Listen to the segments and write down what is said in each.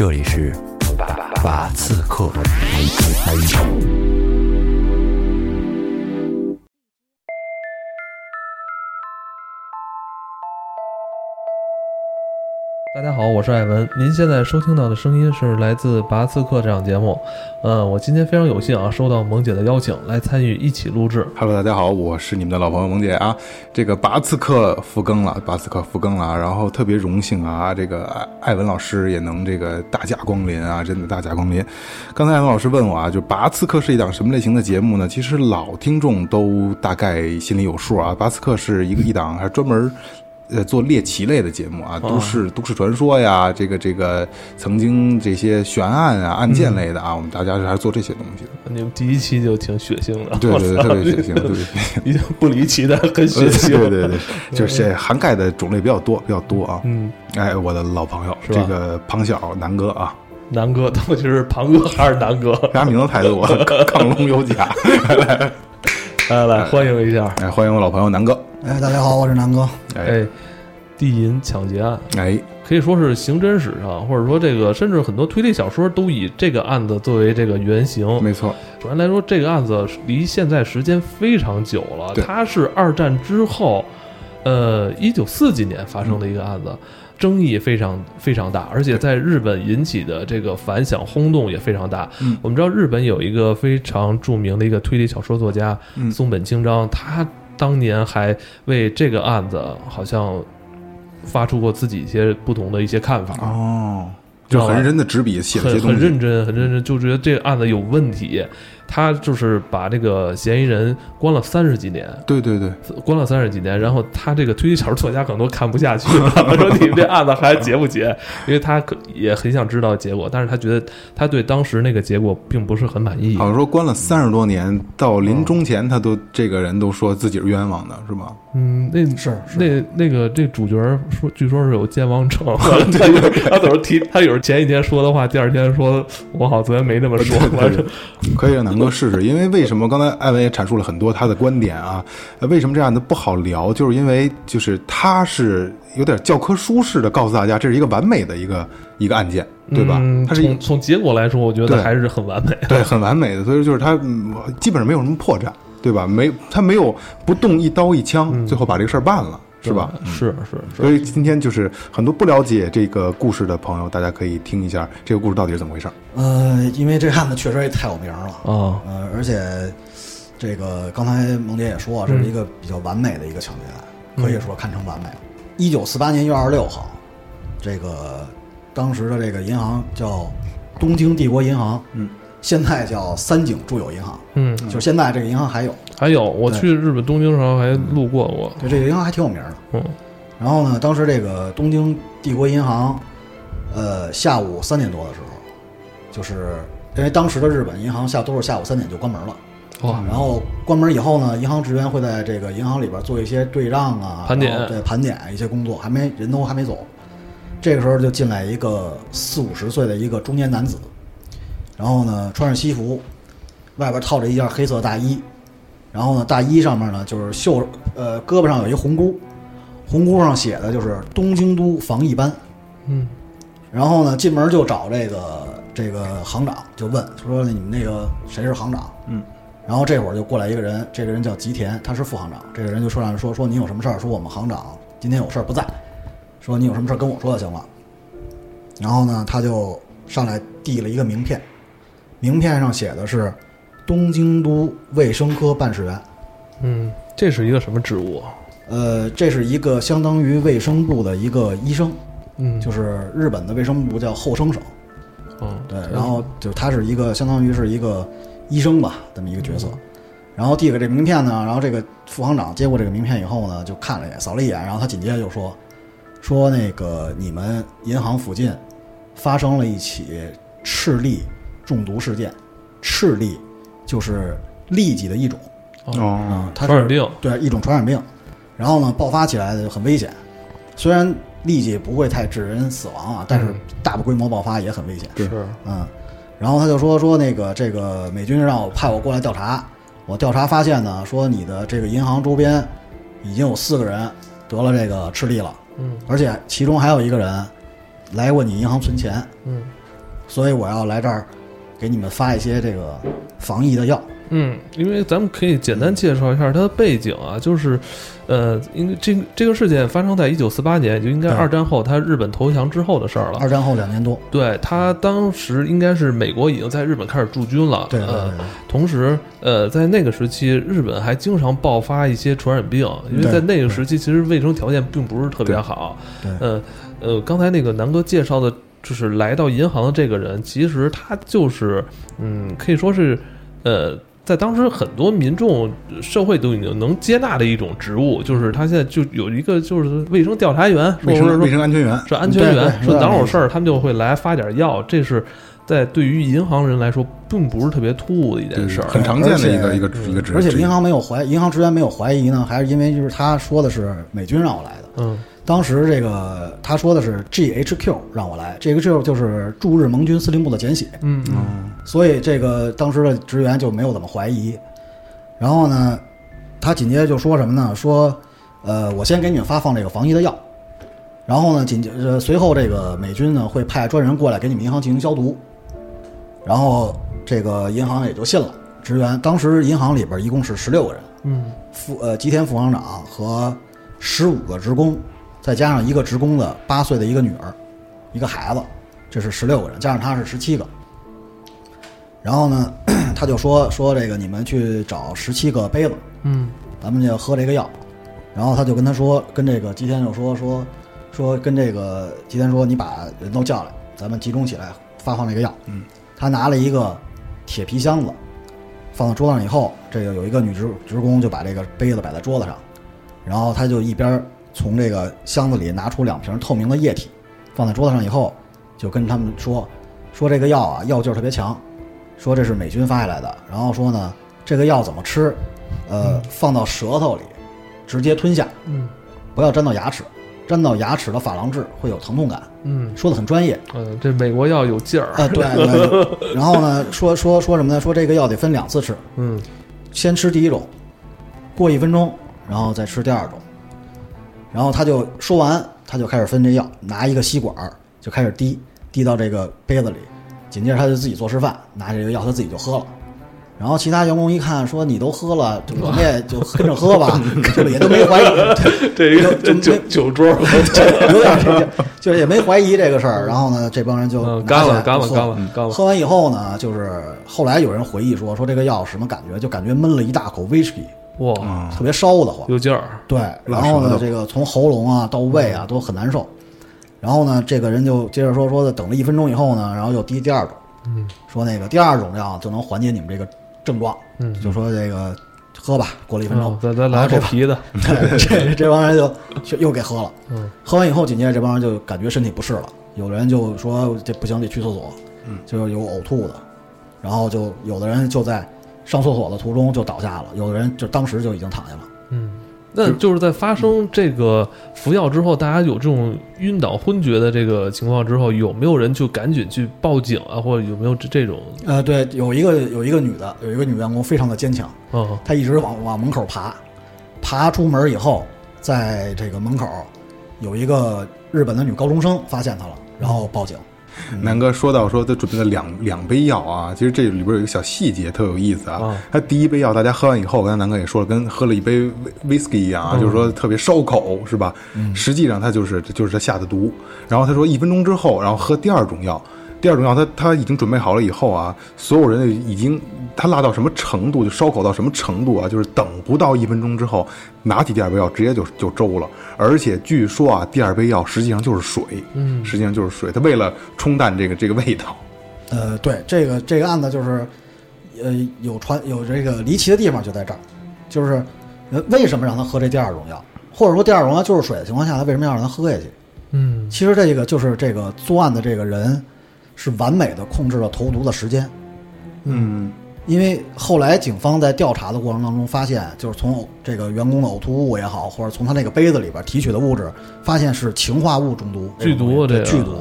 这里是法刺客。大家好，我是艾文。您现在收听到的声音是来自拔刺客这档节目。嗯，我今天非常有幸啊，收到萌姐的邀请，来参与一起录制。Hello，大家好，我是你们的老朋友萌姐啊。这个拔刺客复更了，拔刺客复更了啊，然后特别荣幸啊，这个艾艾文老师也能这个大驾光临啊，真的大驾光临。刚才艾文老师问我啊，就拔刺客是一档什么类型的节目呢？其实老听众都大概心里有数啊。拔刺客是一个一档还专门。呃，做猎奇类的节目啊，都市、都市传说呀，这个这个曾经这些悬案啊、案件类的啊，我们大家还是做这些东西的。你们第一期就挺血腥的，对对对，特别血腥，特别血腥。已经不离奇的很血腥。对对对，就是涵盖的种类比较多，比较多啊。嗯，哎，我的老朋友，这个庞小南哥啊，南哥到底是庞哥还是南哥？啥名字太多，亢龙有甲。来来，欢迎一下。哎，欢迎我老朋友南哥。哎，大家好，我是南哥。哎哎，地银抢劫案。哎，可以说是刑侦史上，或者说这个甚至很多推理小说都以这个案子作为这个原型。没错，首先来说，这个案子离现在时间非常久了，它是二战之后，呃，一九四几年发生的一个案子，争议非常非常大，而且在日本引起的这个反响轰动也非常大。嗯。我们知道日本有一个非常著名的一个推理小说作家、嗯。松本清张，他当年还为这个案子好像发出过自己一些不同的一些看法。哦，就很认真的执笔写了很些东西。很认真，很认真，就觉得这个案子有问题。他就是把这个嫌疑人关了三十几年，对对对，关了三十几年，然后他这个推理小说作家可能都看不下去了，他说你们这案子还结不结？因为他可也很想知道结果，但是他觉得他对当时那个结果并不是很满意好。像说关了三十多年，到临终前他都这个人都说自己是冤枉的，是吧？嗯，那是是那那个这主角说，据说是有健忘症，他 有他有时候提，他有时候前一天说的话，第二天说我好像昨天没那么说，完了 可以让南哥试试，因为为什么刚才艾文也阐述了很多他的观点啊？呃为什么这样子不好聊？就是因为就是他是有点教科书式的告诉大家，这是一个完美的一个一个案件，对吧？嗯它是从从结果来说，我觉得还是很完美。对很完美的，所以就是他嗯基本上没有什么破绽，对吧？没他没有不动一刀一枪，最后把这个事儿办了，是吧？嗯。是是是，所以今天就是很多不了解这个故事的朋友，大家可以听一下这个故事到底是怎么回事儿。呃，因为这案子确实也太有名了，啊，呃，而且这个刚才萌姐也说，这是一个比较完美的一个抢劫案，嗯可以说堪称完美。了。一九四八年一月二十六号，这个当时的这个银行叫东京帝国银行，嗯，现在叫三井住友银行，嗯，就是现在这个银行还有，还有我去日本东京的时候还路过过，对这个银行还挺有名的。嗯。然后呢，当时这个东京帝国银行，呃，下午三点多的时候，就是因为当时的日本银行下都是下午三点就关门了。哇，然后关门以后呢，银行职员会在这个银行里边做一些对账啊、盘点。对盘点一些工作，还没人都还没走。这个时候就进来一个四五十岁的一个中年男子，然后呢穿着西服，外边套着一件黑色大衣，然后呢大衣上面呢就是袖呃胳膊上有一红箍，红箍上写的就是东京都防疫班。嗯然后呢，进门就找这个这个行长，就问说你们那个谁是行长？嗯，然后这会儿就过来一个人，这个人叫吉田，他是副行长。这个人就说上来说说你有什么事儿？说我们行长今天有事儿不在，说你有什么事儿跟我说就行了。然后呢，他就上来递了一个名片，名片上写的是东京都卫生科办事员。嗯，这是一个什么职务啊？呃，这是一个相当于卫生部的一个医生，嗯，就是日本的卫生部叫后生省。嗯对，然后就他是一个相当于是一个医生吧，这么一个角色。然后递给这名片呢，然后这个副行长接过这个名片以后呢，就看了一眼，扫了一眼，然后他紧接着就说：“说那个你们银行附近发生了一起赤痢中毒事件，赤痢就是痢疾的一种。哦，啊，它是传染病，对一种传染病，然后呢爆发起来的很危险，虽然痢疾不会太致人死亡啊，但是嗯大规模爆发也很危险。是。嗯，然后他就说说那个这个美军让我派我过来调查，我调查发现呢，说你的这个银行周边已经有四个人得了这个赤痢了，嗯。而且其中还有一个人来过你银行存钱，嗯。所以我要来这儿给你们发一些这个防疫的药。嗯，因为咱们可以简单介绍一下它的背景啊，就是，呃，因为这这个事件发生在一九四八年，就应该二战后他日本投降之后的事儿了。二战后两年多，对他当时应该是美国已经在日本开始驻军了，对对对呃，同时，呃，在那个时期，日本还经常爆发一些传染病，因为在那个时期，其实卫生条件并不是特别好。对呃呃，刚才那个南哥介绍的，就是来到银行的这个人，其实他就是，嗯，可以说是，呃。在当时，很多民众、社会都已经能接纳的一种职务，就是他现在就有一个就是卫生调查员，卫生或者说卫生安全员，是安全员，说哪有事儿，他们就会来发点药，这是在对于银行人来说，并不是特别突兀的一件事儿。很常见的一个一个一个职，职业而且银行没有怀，银行职员没有怀疑呢，还是因为就是他说的是美军让我来的。嗯当时这个他说的是 GHQ 让我来，GHQ 就是驻日盟军司令部的简写，嗯嗯所以这个当时的职员就没有怎么怀疑。然后呢，他紧接着就说什么呢？说，呃，我先给你们发放这个防疫的药，然后呢，紧接着随后这个美军呢会派专人过来给你们银行进行消毒，然后这个银行也就信了。职员当时银行里边一共是十六个人，嗯副呃吉田副行长和十五个职工，再加上一个职工的八岁的一个女儿，一个孩子，这是十六个人，加上他是十七个。然后呢，他就说说这个你们去找十七个杯子，嗯咱们就喝这个药。然后他就跟他说，跟这个吉田就说说说跟这个吉田说，你把人都叫来，咱们集中起来发放这个药。嗯，他拿了一个铁皮箱子，放到桌子上以后，这个有一个女职职工就把这个杯子摆在桌子上，然后他就一边从这个箱子里拿出两瓶透明的液体，放在桌子上以后，就跟他们说说这个药啊药劲儿特别强，说这是美军发下来的，然后说呢这个药怎么吃，呃，放到舌头里直接吞下，嗯不要沾到牙齿，沾到牙齿的珐琅质会有疼痛感，嗯说的很专业。嗯，这美国药有劲儿。啊，对 对。然后呢，说说说什么呢？说这个药得分两次吃，嗯先吃第一种，过一分钟，然后再吃第二种。然后他就说完，他就开始分这药，拿一个吸管儿就开始滴，滴到这个杯子里。紧接着他就自己做示范，拿这个药他自己就喝了。然后其他员工一看，说你都喝了，就我们也就跟着喝吧，这个也都没怀疑，这个就就酒酒桌，有点这个，就是也没怀疑这个事儿。然后呢，这帮人就干了干了干了干了。喝完以后呢，就是后来有人回忆说，说这个药什么感觉？就感觉闷了一大口威士忌，哇，啊，特别烧得慌。有劲儿。对，然后呢，这个从喉咙啊到胃啊都很难受。然后呢，这个人就接着说说的，等了一分钟以后呢，然后又滴第二种，嗯说那个第二种药就能缓解你们这个症状，嗯，就说这个喝吧。过了一分钟嗯，咱咱来然后这口啤的。对，这这帮人就就又给喝了。嗯喝完以后，紧接着这帮人就感觉身体不适了，有的人就说这不行，得去厕所，嗯，就有呕吐的，然后就有的人就在上厕所的途中就倒下了，有的人就当时就已经躺下了。嗯，那就是在发生这个服药之后，大家有这种晕倒、昏厥的这个情况之后，有没有人就赶紧去报警啊，或者有没有这这种？呃，对，有一个有一个女的，有一个女员工非常的坚强，嗯，她一直往往门口爬，爬出门以后，在这个门口有一个日本的女高中生发现她了，然后报警。南哥说到说他准备了两两杯药啊，其实这里边有一个小细节特有意思啊啊。他第一杯药大家喝完以后，刚才南哥也说了，跟喝了一杯威威士忌一样啊，就是说特别烧口，是吧？实际上他就是就是他下的毒。然后他说一分钟之后，然后喝第二种药。第二种药他他已经准备好了以后啊，所有人已经他辣到什么程度，就烧烤到什么程度啊？就是等不到一分钟之后，拿起第二杯药直接就就周了。而且据说啊，第二杯药实际上就是水，嗯实际上就是水。他为了冲淡这个这个味道，呃，对，这个这个案子就是，呃，有传有这个离奇的地方就在这儿，就是呃为什么让他喝这第二种药，或者说第二种药就是水的情况下，他为什么要让他喝下去？嗯其实这个就是这个作案的这个人是完美的控制了投毒的时间，嗯因为后来警方在调查的过程当中发现，就是从这个员工的呕吐物也好，或者从他那个杯子里边提取的物质，发现是氰化物中毒，剧毒啊这剧毒。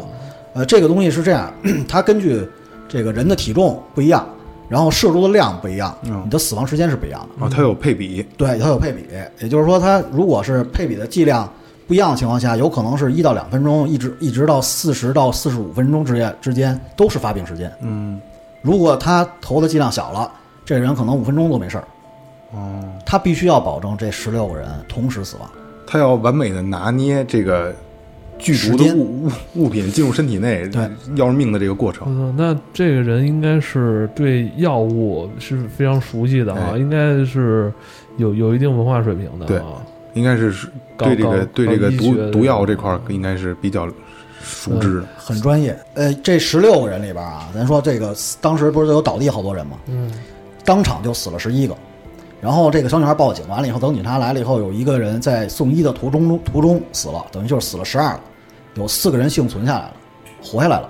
呃，这个东西是这样，它根据这个人的体重不一样，然后摄入的量不一样，嗯你的死亡时间是不一样的。啊，它有配比，对，它有配比，也就是说，它如果是配比的剂量不一样的情况下，有可能是一到两分钟，一直一直到四十到四十五分钟之间之间都是发病时间。嗯，如果他投的剂量小了，这个人可能五分钟都没事儿。哦，他必须要保证这十六个人同时死亡。他要完美的拿捏这个剧毒的物物物品进入身体内，对要命的这个过程。操，那这个人应该是对药物是非常熟悉的啊，哎应该是有有一定文化水平的对啊。应该是搞对这个搞对这个毒毒药这块儿应该是比较熟知的。很专业。呃，这十六个人里边啊，咱说这个当时不是都有倒地好多人吗？嗯，当场就死了十一个。然后这个小女孩报警完了以后，等警察来了以后，有一个人在送医的途中途中死了，等于就是死了十二个，有四个人幸存下来了，活下来了。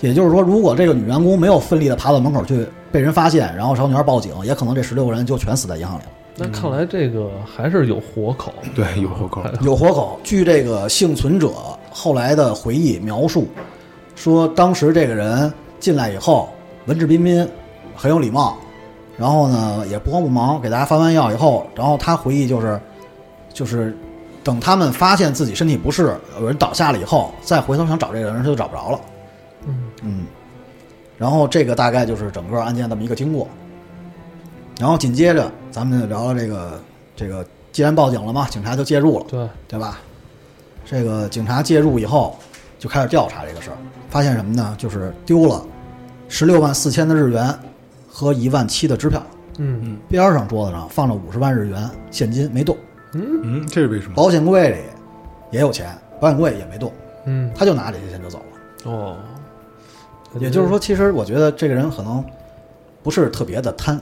也就是说，如果这个女员工没有奋力的爬到门口去被人发现，然后小女孩报警，也可能这十六个人就全死在银行里了。那看来这个还是有活口。对，有活口。有活口。据这个幸存者后来的回忆描述，说当时这个人进来以后文质彬彬，很有礼貌，然后呢也不慌不忙，给大家发完药以后，然后他回忆就是，就是等他们发现自己身体不适，有人倒下了以后，再回头想找这个人，他就找不着了。嗯嗯，然后这个大概就是整个案件这么一个经过。然后紧接着咱们就聊聊这个这个，既然报警了嘛，警察就介入了。对，对吧？这个警察介入以后，就开始调查这个事儿，发现什么呢？就是丢了十六万四千的日元和一万七的支票，嗯嗯边儿上桌子上放着五十万日元现金没动，嗯嗯，这是为什么？保险柜里也有钱，保险柜也没动，嗯他就拿这些钱就走了。哦，也就是说，其实我觉得这个人可能不是特别的贪，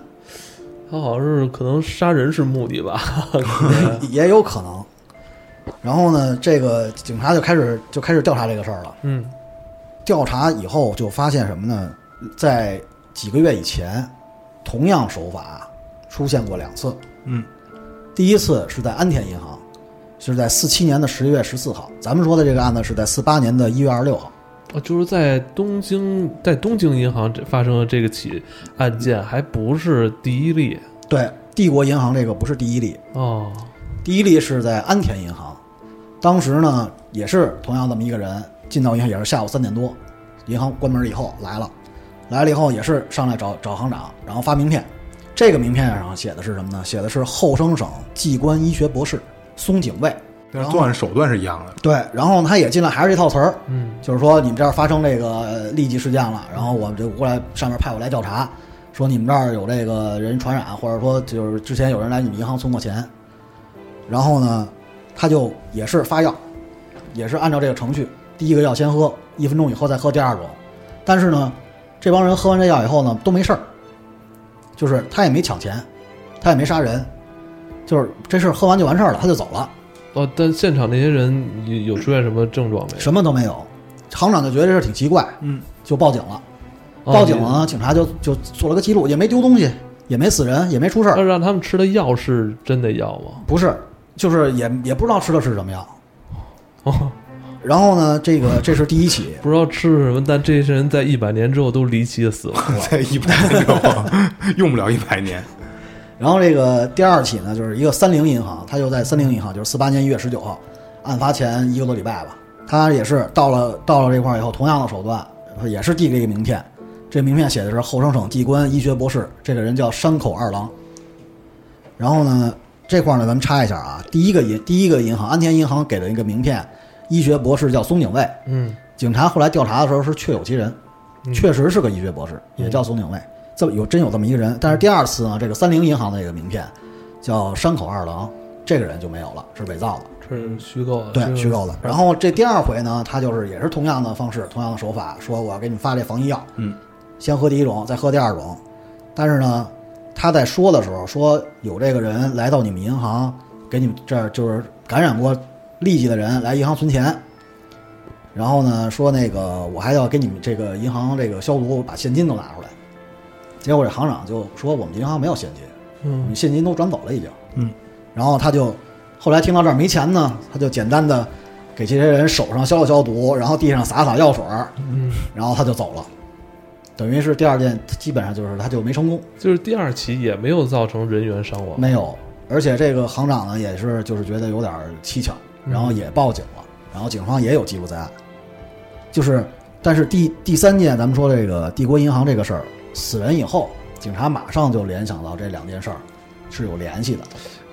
他好像是可能杀人是目的吧？也有可能。然后呢，这个警察就开始就开始调查这个事儿了。嗯调查以后就发现什么呢？在几个月以前，同样手法出现过两次。嗯，第一次是在安田银行，是在四七年的十一月十四号。咱们说的这个案子是在四八年的一月二十六号。哦，就是在东京，在东京银行这发生的这个起案件，还不是第一例对，帝国银行这个不是第一例，哦。第一例是在安田银行。当时呢，也是同样这么一个人进到银行，也是下午三点多，银行关门以后来了，来了以后也是上来找找行长，然后发名片。这个名片上写的是什么呢？写的是后生省技官医学博士松井卫。但是作案手段是一样的。对，然后他也进来还是这套词儿，嗯就是说你们这儿发生这个呃痢疾事件了，然后我们就过来上面派我来调查，说你们这儿有这个人传染，或者说就是之前有人来你们银行存过钱，然后呢，他就也是发药，也是按照这个程序，第一个药先喝，一分钟以后再喝第二种，但是呢，这帮人喝完这药以后呢都没事儿，就是他也没抢钱，他也没杀人，就是这事儿喝完就完事儿了，他就走了。哦，但现场那些人有有出现什么症状没有？什么都没有。行长就觉得这事儿挺奇怪，嗯，就报警了。哦报警了呢，警察就就做了个记录，也没丢东西，也没死人，也没出事儿。要让他们吃的药是真的药吗？不是，就是也也不知道吃的是什么药。哦，然后呢，这个这是第一起，不知道吃的什么，但这些人在一百年之后都离奇的死亡了。在一百年之后，用不了一百年。然后这个第二起呢，就是一个三菱银行，他就在三菱银行，就是四八年一月十九号，案发前一个多礼拜吧，他也是到了到了这块儿以后，同样的手段，也是递了一个名片，这名片写的是后生省技官医学博士，这个人叫山口二郎。然后呢，这块儿呢，咱们插一下啊，第一个银第一个银行安田银行给的一个名片，医学博士叫松井卫，嗯。警察后来调查的时候是确有其人，嗯。确实是个医学博士，也叫松井卫，这么有真有这么一个人。但是第二次呢，这个三菱银行的这个名片叫山口二郎，这个人就没有了，是伪造的，这是虚构的，对，虚构的。然后这第二回呢，他就是也是同样的方式，同样的手法，说我要给你们发这防疫药，嗯，先喝第一种，再喝第二种。但是呢，他在说的时候说有这个人来到你们银行，给你们这儿就是感染过痢疾的人来银行存钱，然后呢说那个我还要给你们这个银行这个消毒，把现金都拿出来。结果这行长就说我们银行没有现金，嗯你现金都转走了已经。嗯，然后他就后来听到这儿没钱呢，他就简单的给这些人手上消了消毒，然后地上洒洒药水儿，嗯，然后他就走了。等于是第二件基本上就是他就没成功，就是第二起也没有造成人员伤亡。没有。而且这个行长呢也是就是觉得有点蹊跷，然后也报警了，然后警方也有记录在案。就是，但是第第三件咱们说这个帝国银行这个事儿，死人以后，警察马上就联想到这两件事儿是有联系的。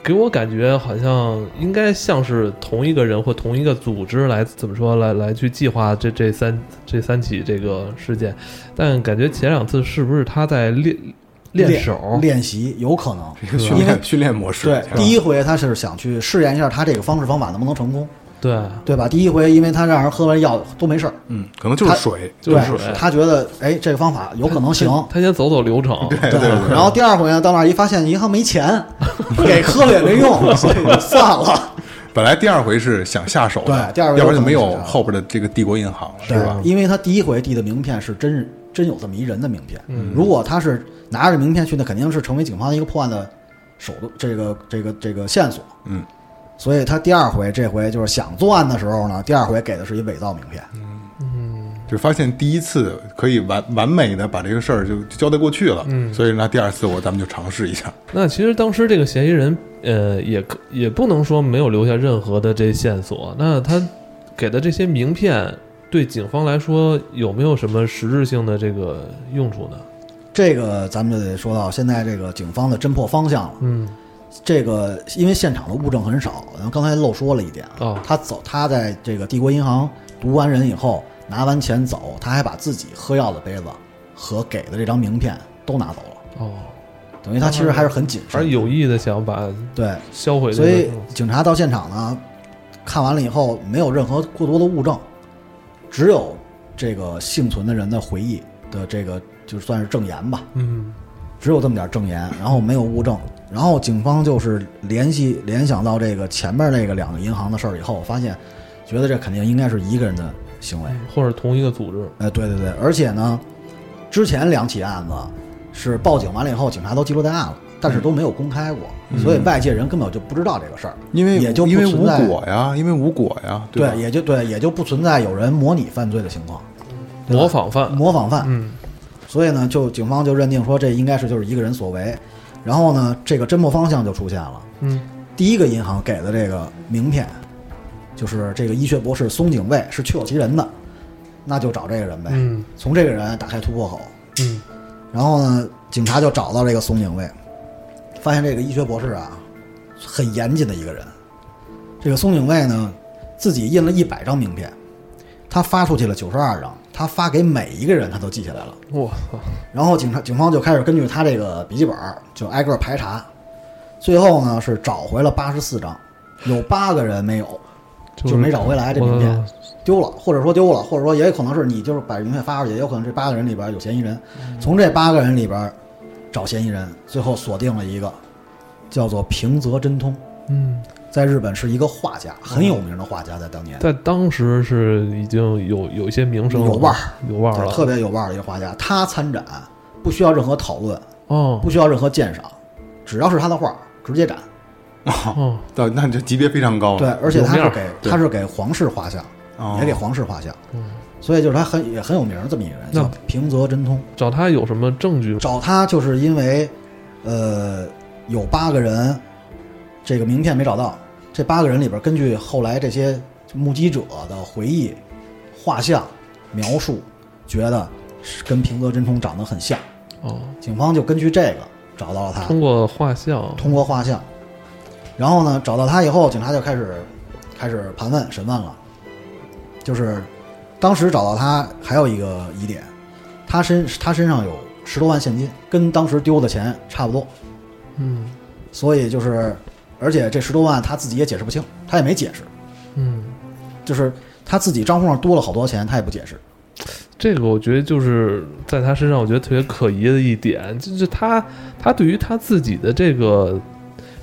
给我感觉好像应该像是同一个人或同一个组织来怎么说来来去计划这这三这三起这个事件，但感觉前两次是不是他在练练手？练习有可能。一 个训练训练模式。对，第一回他是想去试验一下他这个方式方法能不能成功，对，对吧？第一回因为他让人喝完药都没事儿，嗯，可能就是水，就是水他觉得哎这个方法有可能行，他先走走流程，对对对。然后第二回呢，到那儿一发现银行没钱，给喝了也没用，所以就算了。本来第二回是想下手的，对第二回要不然就没有后边的这个帝国银行了，是对吧？因为他第一回递的名片是真真有这么一人的名片，嗯如果他是拿着名片去，那肯定是成为警方的一个破案的手段，这个这个这个线索。嗯，所以他第二回这回就是想作案的时候呢，第二回给的是一伪造名片。嗯就发现第一次可以完完美的把这个事儿就就交代过去了，嗯所以那第二次我咱们就尝试一下，那其实当时这个嫌疑人，呃，也可也不能说没有留下任何的这线索。那他给的这些名片，对警方来说有没有什么实质性的这个用处呢？这个咱们就得说到现在这个警方的侦破方向了。嗯，这个因为现场的物证很少，然后刚才漏说了一点他走他在这个帝国银行读完人以后，拿完钱走，他还把自己喝药的杯子和给的这张名片都拿走了，哦，等于他其实还是很谨慎，而有意的想把对，销毁所以。警察到现场呢，看完了以后没有任何过多的物证，只有这个幸存的人的回忆的这个就算是证言吧，嗯。只有这么点证言，然后没有物证，然后警方就是联系联想到这个前面那个两个银行的事儿以后，发现觉得这肯定应该是一个人的行为，或者同一个组织。哎，对对对，而且呢，之前两起案子是报警完了以后，警察都记录在案了，但是都没有公开过，所以外界人根本就不知道这个事儿，因为也就因为无果呀，因为无果呀，吧？对，也就对，也就不存在有人模拟犯罪的情况，模仿犯。模仿犯，嗯。所以呢，就警方就认定说这应该是就是一个人所为，然后呢，这个侦破方向就出现了。嗯第一个银行给的这个名片，就是这个医学博士松井卫是确有其人的，那就找这个人呗，嗯从这个人打开突破口。嗯然后呢，警察就找到这个松井卫，发现这个医学博士啊，很严谨的一个人。这个松井卫呢，自己印了一百张名片，他发出去了九十二张，他发给每一个人他都记下来了。我操，然后警察警方就开始根据他这个笔记本儿就挨个排查，最后呢是找回了八十四张，有八个人没有，就没找回来这名片。丢了，或者说丢了，或者说也有可能是你就是把名片发出去，也有可能这八个人里边有嫌疑人，从这八个人里边找嫌疑人，最后锁定了一个叫做平泽真通，嗯，在日本是一个画家，很有名的画家，在当年。在当时是已经有有一些名声了，有腕儿，有腕儿了，特别有腕儿的一个画家，他参展不需要任何讨论，哦。不需要任何鉴赏，只要是他的画直接展。哦，那那这级别非常高了，对，而且他是给他是给皇室画像，哦。也给皇室画像，嗯。所以就是他很也很有名儿这么一个人，那叫平泽真通。找他有什么证据？找他就是因为，呃，有八个人，这个名片没找到，这八个人里边，根据后来这些目击者的回忆、画像描述，觉得是跟平泽真冲长得很像，哦，警方就根据这个找到了他。通过画像，通过画像，然后呢，找到他以后，警察就开始开始盘问审问了。就是当时找到他还有一个疑点，他身他身上有十多万现金，跟当时丢的钱差不多，嗯所以就是，而且这十多万他自己也解释不清，他也没解释，嗯，就是他自己账户上多了好多钱，他也不解释。这个我觉得就是在他身上，我觉得特别可疑的一点，就是他他对于他自己的这个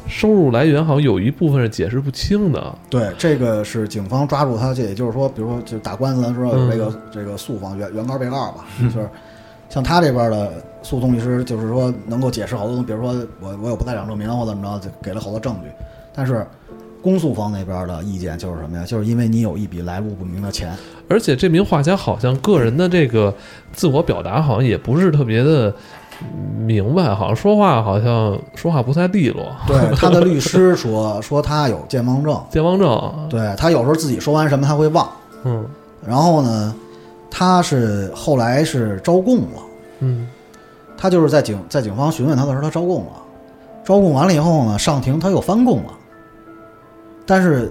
收入来源，好像有一部分是解释不清的。对，这个是警方抓住他，这也就是说，比如说，就打官司的时候有这个、嗯这个诉方原原告被告吧，就是像他这边的诉讼律师，就是说能够解释好多东西，比如说我我有不在场证明或怎么着，就给了好多证据，但是公诉方那边的意见就是什么呀？就是因为你有一笔来路不明的钱，而且这名画家好像个人的这个自我表达，好像也不是特别的明白，好像说话好像说话不太利落，对，他的律师说说他有健忘症，健忘症，对他有时候自己说完什么他会忘。嗯然后呢，他是后来是招供了，嗯。他就是在警在警方询问他的时候，他招供了，招供完了以后呢，上庭他又翻供了，但是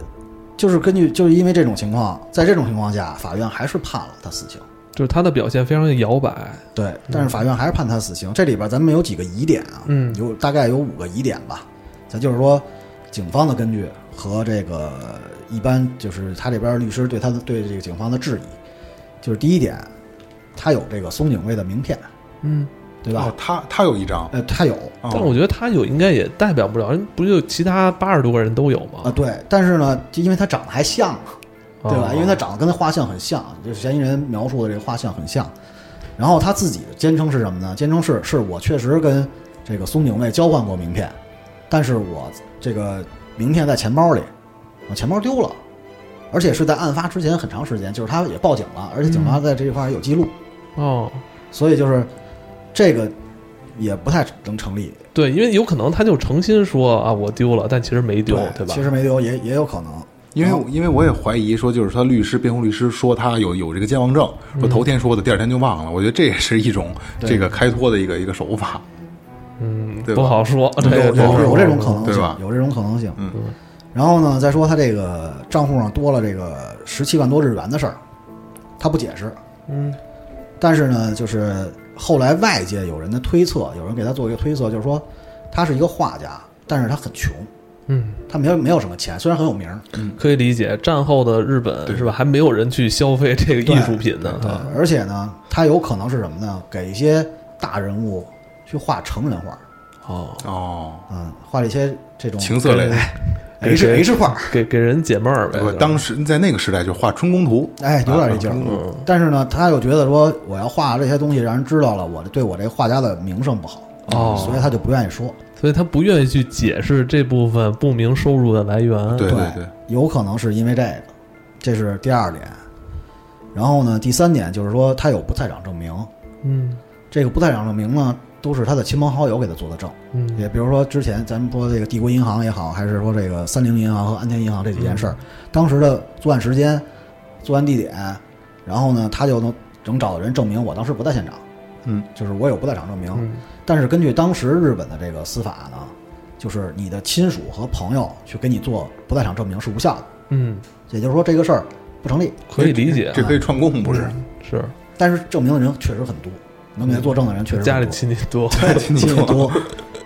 就是根据就是因为这种情况，在这种情况下，法院还是判了他死刑。就是他的表现非常的摇摆，对，但是法院还是判他死刑。这里边咱们有几个疑点啊，嗯。有大概有五个疑点吧。咱就是说，警方的根据和这个一般就是他这边律师对他的对这个警方的质疑，就是第一点，他有这个松井卫的名片，嗯，对吧？哦，他他有一张，呃，他有哦但我觉得他有应该也代表不了，人不就其他八十多个人都有吗啊，吗？对，但是呢，就因为他长得还像嘛，对吧？哦因为他长得跟他画像很像，就是嫌疑人描述的这个画像很像。然后他自己的坚称是什么呢？坚称是是我确实跟这个松井卫交换过名片，但是我这个名片在钱包里，我钱包丢了，而且是在案发之前很长时间，就是他也报警了，而且警方在这一块儿有记录，哦，所以就是这个也不太能成立，对，因为有可能他就诚心说啊我丢了，但其实没丢，对吧？其实没丢也也有可能。因为因为我也怀疑说，就是他律师、辩护律师说他有有这个健忘症，说头天说的，第二天就忘了。我觉得这也是一种这个开脱的一个一个手法。嗯，对不好说，对有有有这种可能性对吧，有这种可能性。嗯然后呢，再说他这个账户上多了这个十七万多日元的事儿，他不解释。嗯但是呢，就是后来外界有人的推测，有人给他做一个推测，就是说他是一个画家，但是他很穷，嗯，他没有没有什么钱，虽然很有名儿，可以理解，战后的日本是吧？还没有人去消费这个艺术品呢，对啊，而且呢，他有可能是什么呢？给一些大人物去画成人画，哦，哦，嗯，画了一些这种情色类的。H 给 H 画，给给人解闷儿呗。对当时在那个时代就画春宫图，哎，有点这劲儿。嗯但是呢，他又觉得说，我要画这些东西让人知道了，我对我这画家的名声不好，哦所以他就不愿意说。所以他不愿意去解释这部分不明收入的来源。对对对，有可能是因为这个，这是第二点。然后呢，第三点就是说他有不在场证明，嗯这个不在场证明呢，都是他的亲朋好友给他做的证。嗯也比如说之前咱们说这个帝国银行也好，还是说这个三菱银行和安田银行这几件事儿，当时的作案时间、作案地点，然后呢，他就能能找到人证明我当时不在现场。嗯，就是我有不在场证明。嗯但是根据当时日本的这个司法呢，就是你的亲属和朋友去给你做不在场证明是无效的，嗯，也就是说这个事儿不成立。可以理解，这可以串供不是？是但是证明的人确实很多，能给他作证的人确实家里亲戚多。亲戚多。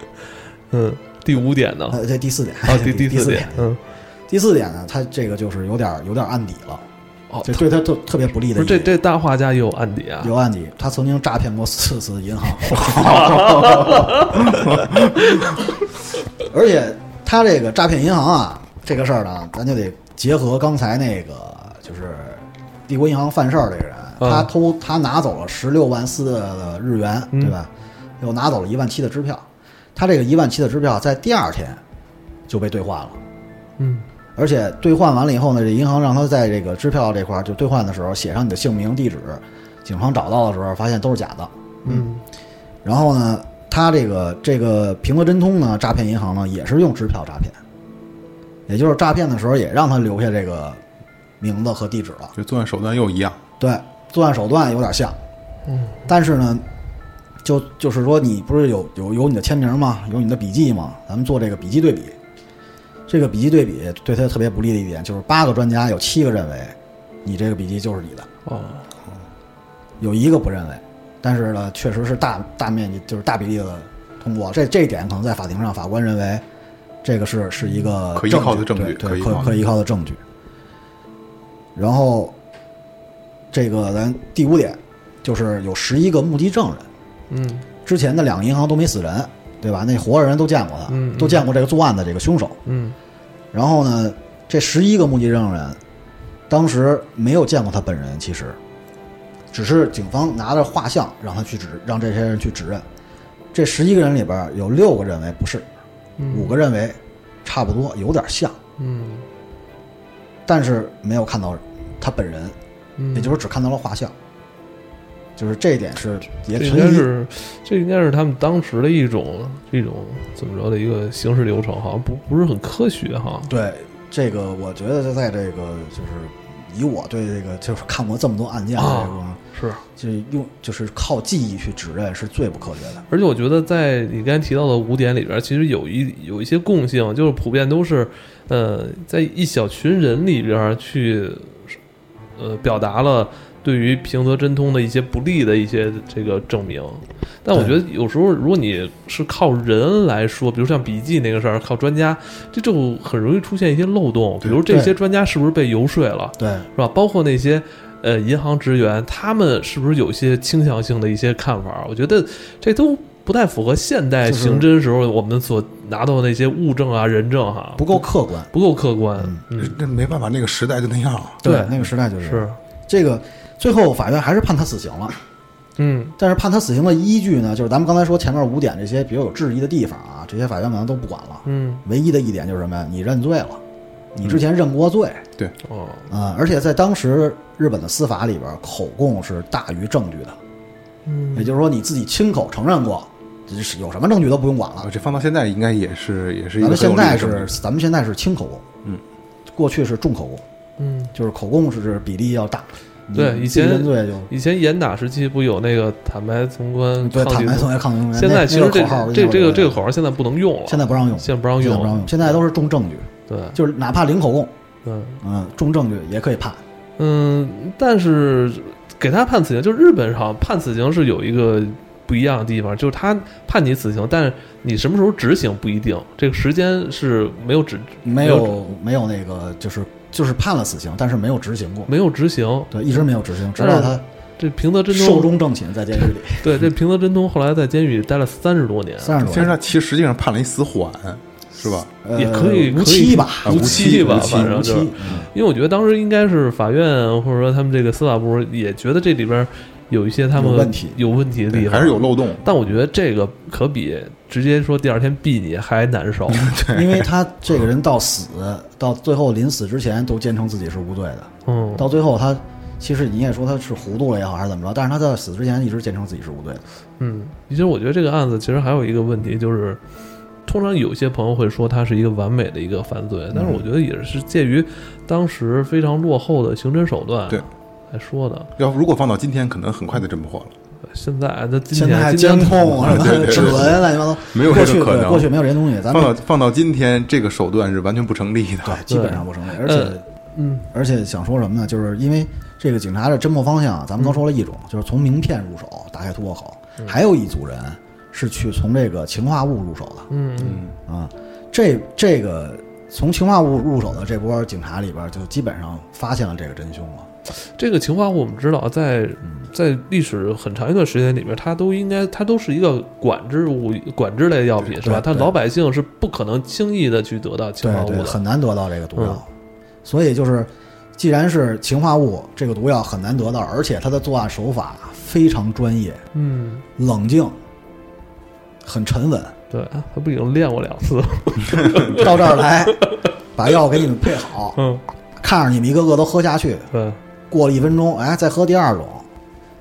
嗯，第五点呢？呃，这第四点，啊，第 第第四点，，嗯，第四点呢，他这个就是有点有点案底了，哦，这对他特特别不利不是的。这这大画家也有案底啊？有案底，他曾经诈骗过四次银行，而且他这个诈骗银行啊，这个事儿呢，咱就得结合刚才那个，就是帝国银行犯事儿这个人，嗯他偷他拿走了十六万四的日元，嗯对吧？又拿走了一万七的支票，他这个一万七的支票在第二天就被兑换了。嗯而且兑换完了以后呢，这银行让他在这个支票这块儿就兑换的时候写上你的姓名、地址，警方找到的时候发现都是假的。嗯然后呢，他这个这个平和真通呢，诈骗银行呢也是用支票诈骗，也就是诈骗的时候也让他留下这个名字和地址了。就作案手段又一样。对，作案手段有点像，嗯，但是呢，就就是说你不是有有有你的签名吗？有你的笔记吗？咱们做这个笔记对比。这个笔记对比对他特别不利的一点就是，八个专家有七个认为你这个笔记就是你的，哦，有一个不认为。但是呢，确实是大大面积就是大比例的通过。这这一点可能在法庭上，法官认为这个是是一个可依靠的证据可依靠的可可依靠的证据。然后这个咱第五点就是有十一个目击证人，嗯。之前的两个银行都没死人，对吧？那活着人都见过他，嗯嗯。都见过这个作案的这个凶手。嗯。然后呢，这十一个目击证人当时没有见过他本人，其实只是警方拿着画像让他去指，让这些人去指认。这十一个人里边有六个认为不是，嗯。五个认为差不多，有点像，嗯。但是没有看到他本人，嗯，也就是只看到了画像。就是这一点是也这应。该是这应该是他们当时的一种一种怎么着的一个行事流程，好像不不是很科学哈。对这个，我觉得在这个就是以我对这个就是看过这么多案件的啊这个，是，就是用就是靠记忆去指认是最不科学的。而且我觉得在你刚才提到的五点里边，其实有一有一些共性，就是普遍都是，呃，在一小群人里边去，呃，表达了对于平泽真通的一些不利的一些这个证明。但我觉得有时候，如果你是靠人来说，比如像笔记那个事儿，靠专家，这就很容易出现一些漏洞。比如这些专家是不是被游说了？对，是吧？包括那些呃银行职员，他们是不是有一些倾向性的一些看法？我觉得这都不太符合现代刑侦时候我们所拿到的那些物证啊、人证哈，不够客观。不够客观。嗯，这没办法，那个时代就那样。对那个时代就是。是，这个。最后法院还是判他死刑了，嗯。但是判他死刑的依据呢，就是咱们刚才说前面五点这些比较有质疑的地方啊，这些法院可能都不管了。嗯。唯一的一点就是什么呀？你认罪了，你之前认过罪。对。哦。啊、而且在当时日本的司法里边，口供是大于证据的，嗯。也就是说你自己亲口承认过，这是有什么证据都不用管了啊，。这放到现在应该也是也是一个咱们现在是咱们现在是轻口供，嗯，过去是重口供，嗯。就是口供是比例要大。对以前认罪就以前严打时期不有那个坦白从宽对坦白抗拒从从严抗拒从严。现在其实这那个这这个这个口口号现在不能用了，现在不让用，现在不让用，现在不让用，现在都是重证据，对就是哪怕零口供，对。嗯，重证据也可以判。嗯，但是给他判死刑，就是日本上判死刑是有一个不一样的地方，就是他判你死刑，但是你什么时候执行不一定，这个时间是没有指没有有没有那个就是就是判了死刑，但是没有执行过，没有执行。对，一直没有执行，直到他这平泽真寿，终正寝在监狱里，对这平泽真通后来在监狱里待了三十多年，三十多年，其实他其实实际上判了一死缓，是吧？呃也可以无期吧，啊无期吧，无期无期反正就是，，因为我觉得当时应该是法院或者说他们这个司法部也觉得这里边有一些他们有问题。有问题的地方，还是有漏洞。但我觉得这个可比直接说第二天毙你还难受。因为他这个人到死到最后临死之前都坚称自己是无罪的，嗯，到最后他其实你也说他是糊涂了也好还是怎么着，但是他在死之前一直坚称自己是无罪的。嗯，其实我觉得这个案子其实还有一个问题，就是通常有些朋友会说它是一个完美的一个犯罪，但是我觉得也是介于当时非常落后的刑侦手段。对来说的。要如果放到今天，可能很快就侦破了。现在这今现在监控 什么指纹乱七八糟，没有过去可能对过去没有这些东西，咱放到们放到今天，这个手段是完全不成立的。对基本上不成立，而且。呃嗯而且想说什么呢？就是因为这个警察的侦破方向，咱们刚说了一种，就是从名片入手打开突破口，还有一组人是去从这个氰化物入手的嗯嗯嗯，啊。这这个从氰化物入手的这波警察里边，就基本上发现了这个真凶了。这个氰化物我们知道，在嗯在历史很长一段时间里面，它都应该它都是一个管制物、管制类药品，是吧？它老百姓是不可能轻易的去得到氰化物的。很难得到这个毒药，嗯所以就是，既然是氰化物这个毒药很难得到，而且它的作案手法非常专业、嗯，冷静、很沉稳，对，他不已经练过两次了？到这儿来把药给你们配好，嗯，看着你们一个个都喝下去，对，过了一分钟，哎，再喝第二种，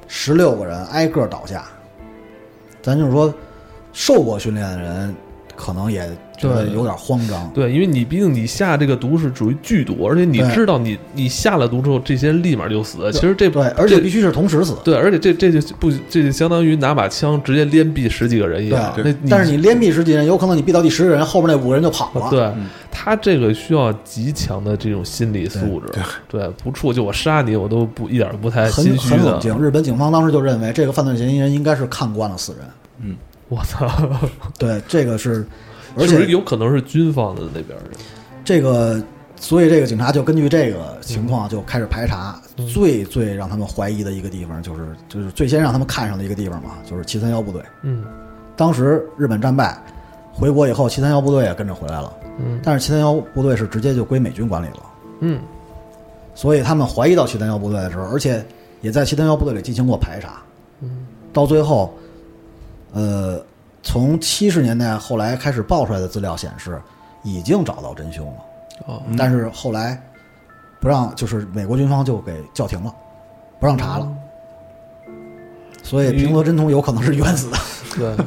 十六个人挨个倒下。咱就是说，受过训练的人可能也觉得对有点慌张。对，因为你毕竟你下这个毒是属于剧毒，而且你知道你你下了毒之后，这些人立马就死。其实这对，而且必须是同时死。对，而且这这就不这就相当于拿把枪直接连毙十几个人一样。对那但是你连毙十几人，有可能你毙到第十个人，后面那五个人就跑了。啊对他这个需要极强的这种心理素质。对，不处就我杀你，我都不一点不太心虚的。很冷静。日本警方当时就认为这个犯罪嫌疑人应该是看惯了死人。我操，对，这个是，而且有可能是军方的那边的？这个，所以这个警察就根据这个情况就开始排查。嗯最最让他们怀疑的一个地方，就是就是最先让他们看上的一个地方嘛，就是七三幺部队。嗯当时日本战败，回国以后，七三幺部队也跟着回来了，嗯但是七三幺部队是直接就归美军管理了，嗯所以他们怀疑到七三幺部队的时候，而且也在七三幺部队里进行过排查，嗯到最后，呃，从七十年代后来开始爆出来的资料显示，已经找到真凶了，哦但是后来不让，就是美国军方就给叫停了，不让查了。所以平泽真通有可能是冤死的。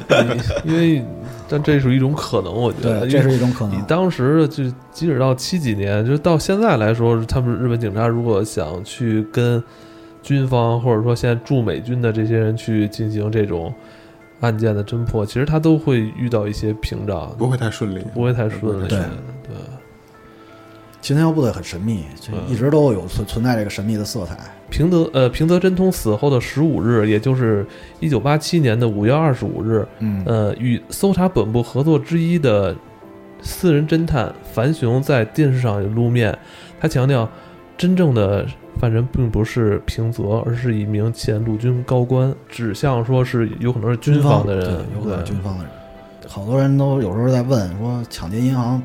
对，因为但这是一种可能，我觉得，对，这是一种可你能。当时就即使到七几年，就到现在来说，他们日本警察如果想去跟军方或者说现在驻美军的这些人去进行这种案件的侦破，其实他都会遇到一些屏障，不会太顺利。不会太顺利。对对，金条部队很神秘，一直都有存存在这个神秘的色彩。平德呃平德真通死后的十五日，也就是一九八七年的五月二十五日，嗯，呃，与搜查本部合作之一的私人侦探樊雄在电视上有露面，他强调，真正的犯人并不是平泽，而是一名前陆军高官，指向说是有可能是军方的人，对，有可能是军方的人。好多人都有时候在问说，抢劫银行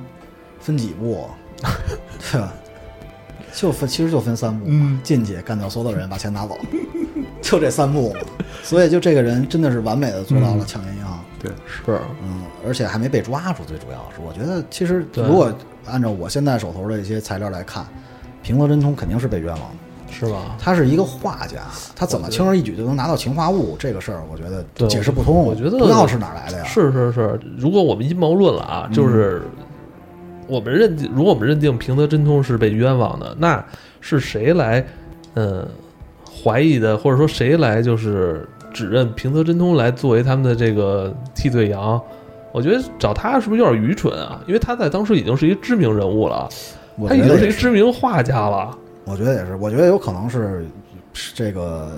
分几步，对吧？就分，其实就分三步，嗯进去干掉所有的人，把钱拿走，就这三步。所以就这个人真的是完美的做到了抢劫银行，对是，嗯，而且还没被抓住。最主要是，我觉得其实如果按照我现在手头的一些材料来看，平泽真通肯定是被冤枉的。是吧？他是一个画家，他怎么轻而易举就能拿到氰化物？这个事儿，我觉得对解释不通。我觉得不知道是哪儿来的呀？是是是，如果我们阴谋论了啊，就是我们认定，如果我们认定平泽真通是被冤枉的，那是谁来，嗯，怀疑的，或者说谁来就是指认平泽真通来作为他们的这个替罪羊？我觉得找他是不是有点愚蠢啊？因为他在当时已经是一个知名人物了，我他已经是知名画家了。我觉得也是，我觉得有可能是是这个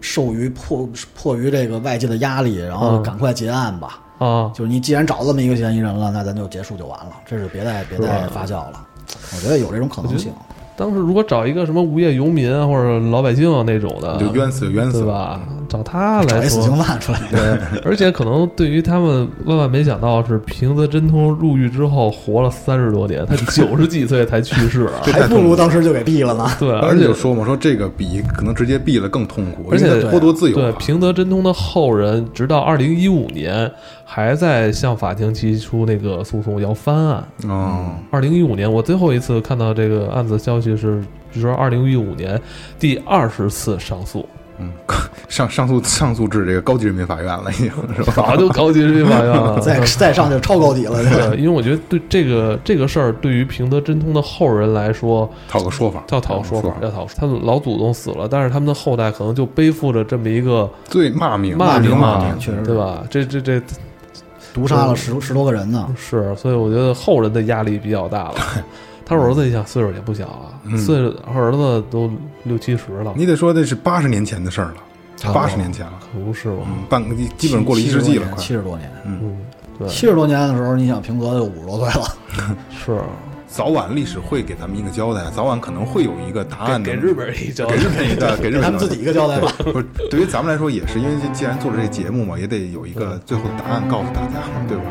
受于迫迫于这个外界的压力，然后嗯赶快结案吧。啊，就是你既然找这么一个嫌疑人了，那咱就结束就完了，这是别再别再发酵了。我觉得有这种可能性。当时如果找一个什么无业游民啊，或者老百姓啊那种的，就冤死就冤死对吧？找他来说，一死刑犯出来，对，而且可能对于他们万万没想到是平泽真通入狱之后活了三十多年，他九十几岁才去世。还不如当时就给毙了呢。对，而而且说嘛，说这个比可能直接毙了更痛苦，而且剥夺自由对。平泽真通的后人，直到二零一五年还在向法庭提出那个诉讼要翻案。哦，二零一五年，我最后一次看到这个案子消息是，据说二零一五年第二十次上诉，嗯，上上诉上诉至这个高级人民法院了，已经 是吧？早就高级人民法院了。再再上就超高级了。对，因为我觉得对这个这个事儿，对于平德真通的后人来说，讨个说法，要讨说法，要讨他们老祖宗死了，但是他们的后代可能就背负着这么一个最骂名骂名嘛名骂名，确实对吧？这这这毒杀了十十多个人呢。是，所以我觉得后人的压力比较大了。他儿子，你想岁数也不小啊，嗯岁数他儿子都六七十了，你得说那是八十年前的事儿了，八十年前了，可不是吗？嗯，半个基本上过了一世纪了，快七。十多年。嗯，对，七十多年的时候，你想平泽就五十多岁了，是早晚历史会给咱们一个交代，早晚可能会有一个答案的。给日本人一交代给。日本一个，给日本给他们自己一个交代吧。不是，对于咱们来说也是，因为既然做了这节目嘛，也得有一个最后的答案告诉大家嘛，对吧？